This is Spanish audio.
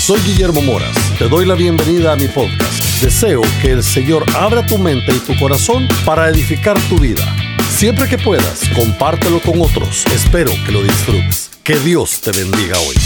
Soy Guillermo Moras. Te doy la bienvenida a mi podcast. Deseo que el Señor abra tu mente y tu corazón para edificar tu vida. Siempre que puedas, compártelo con otros. Espero que lo disfrutes. Que Dios te bendiga hoy.